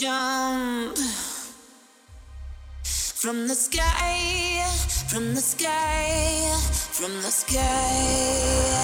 jump from the sky, from the sky, from the sky.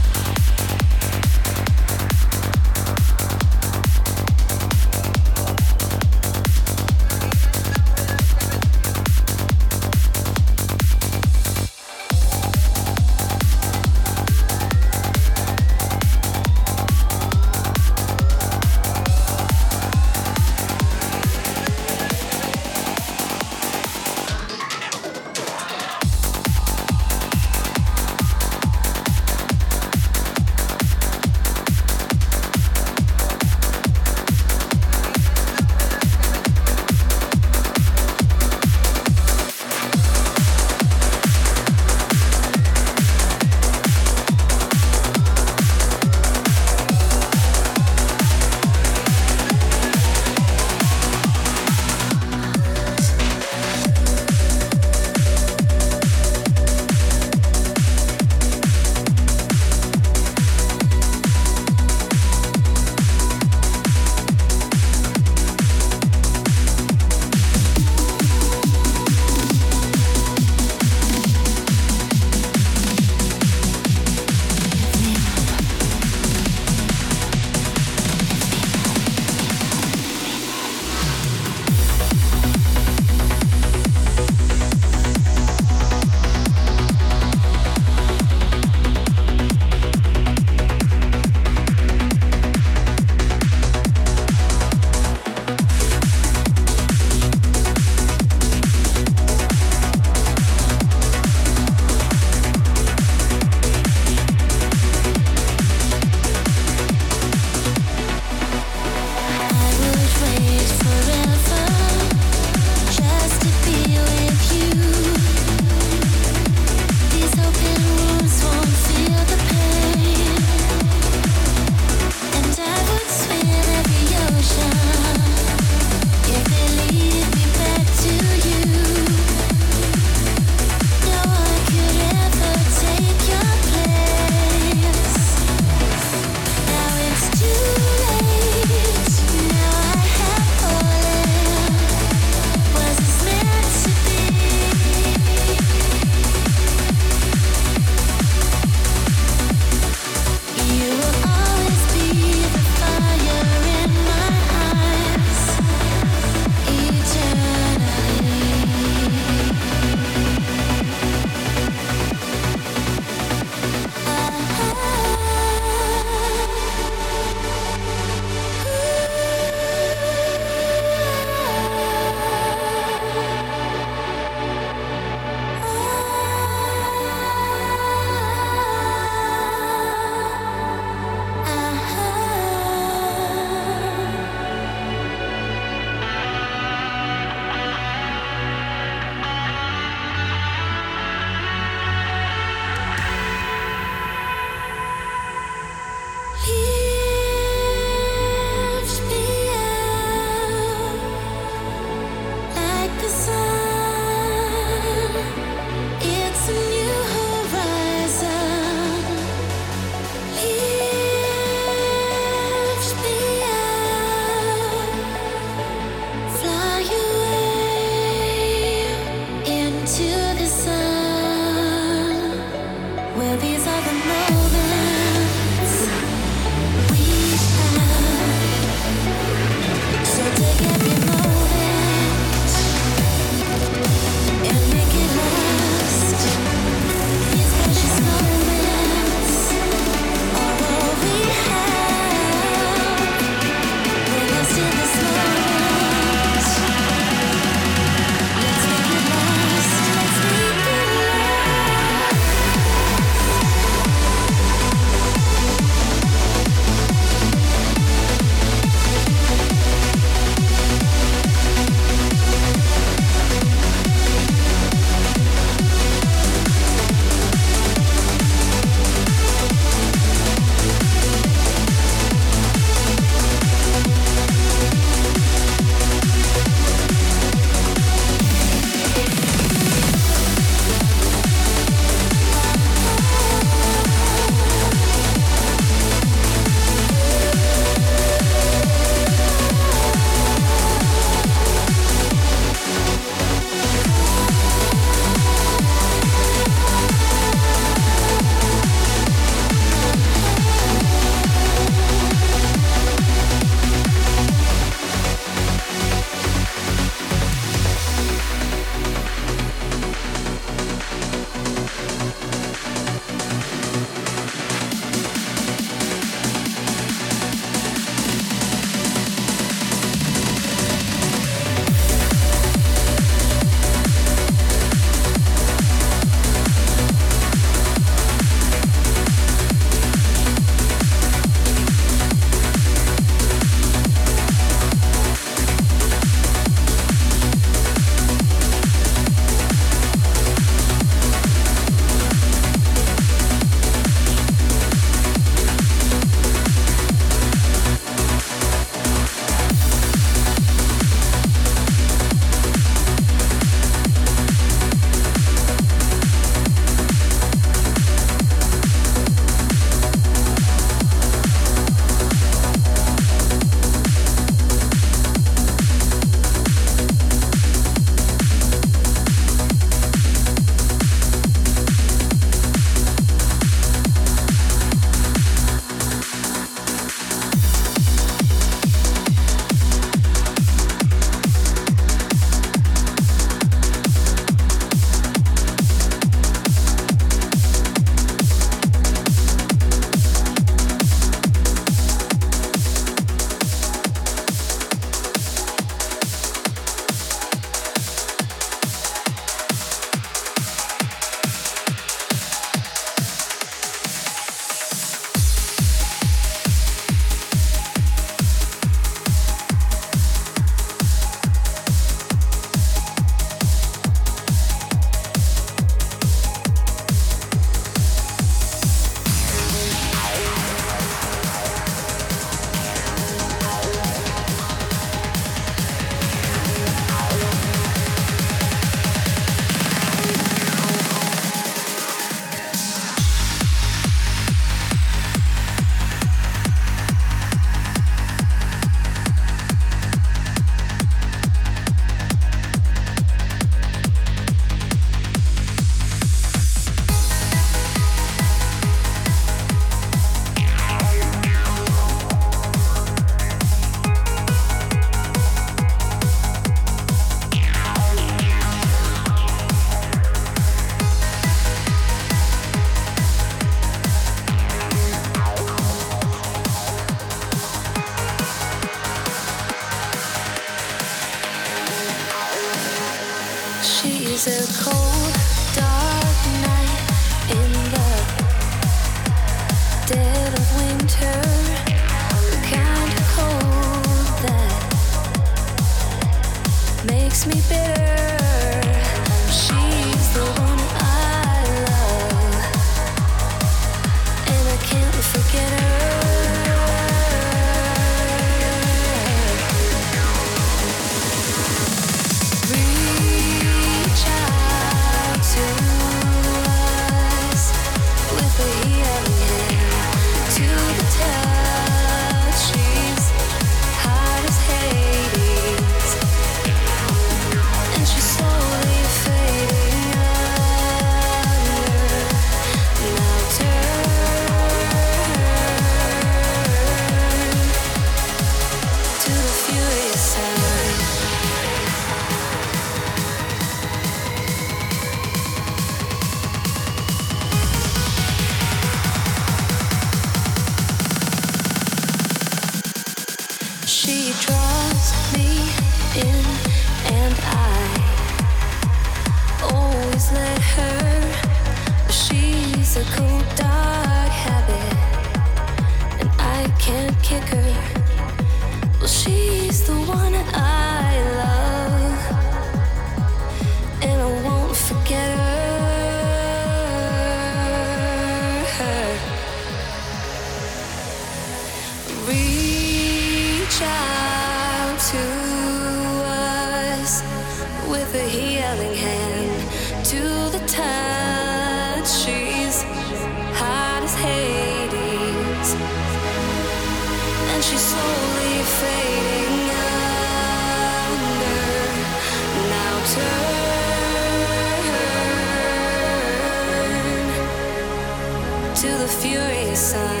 Furious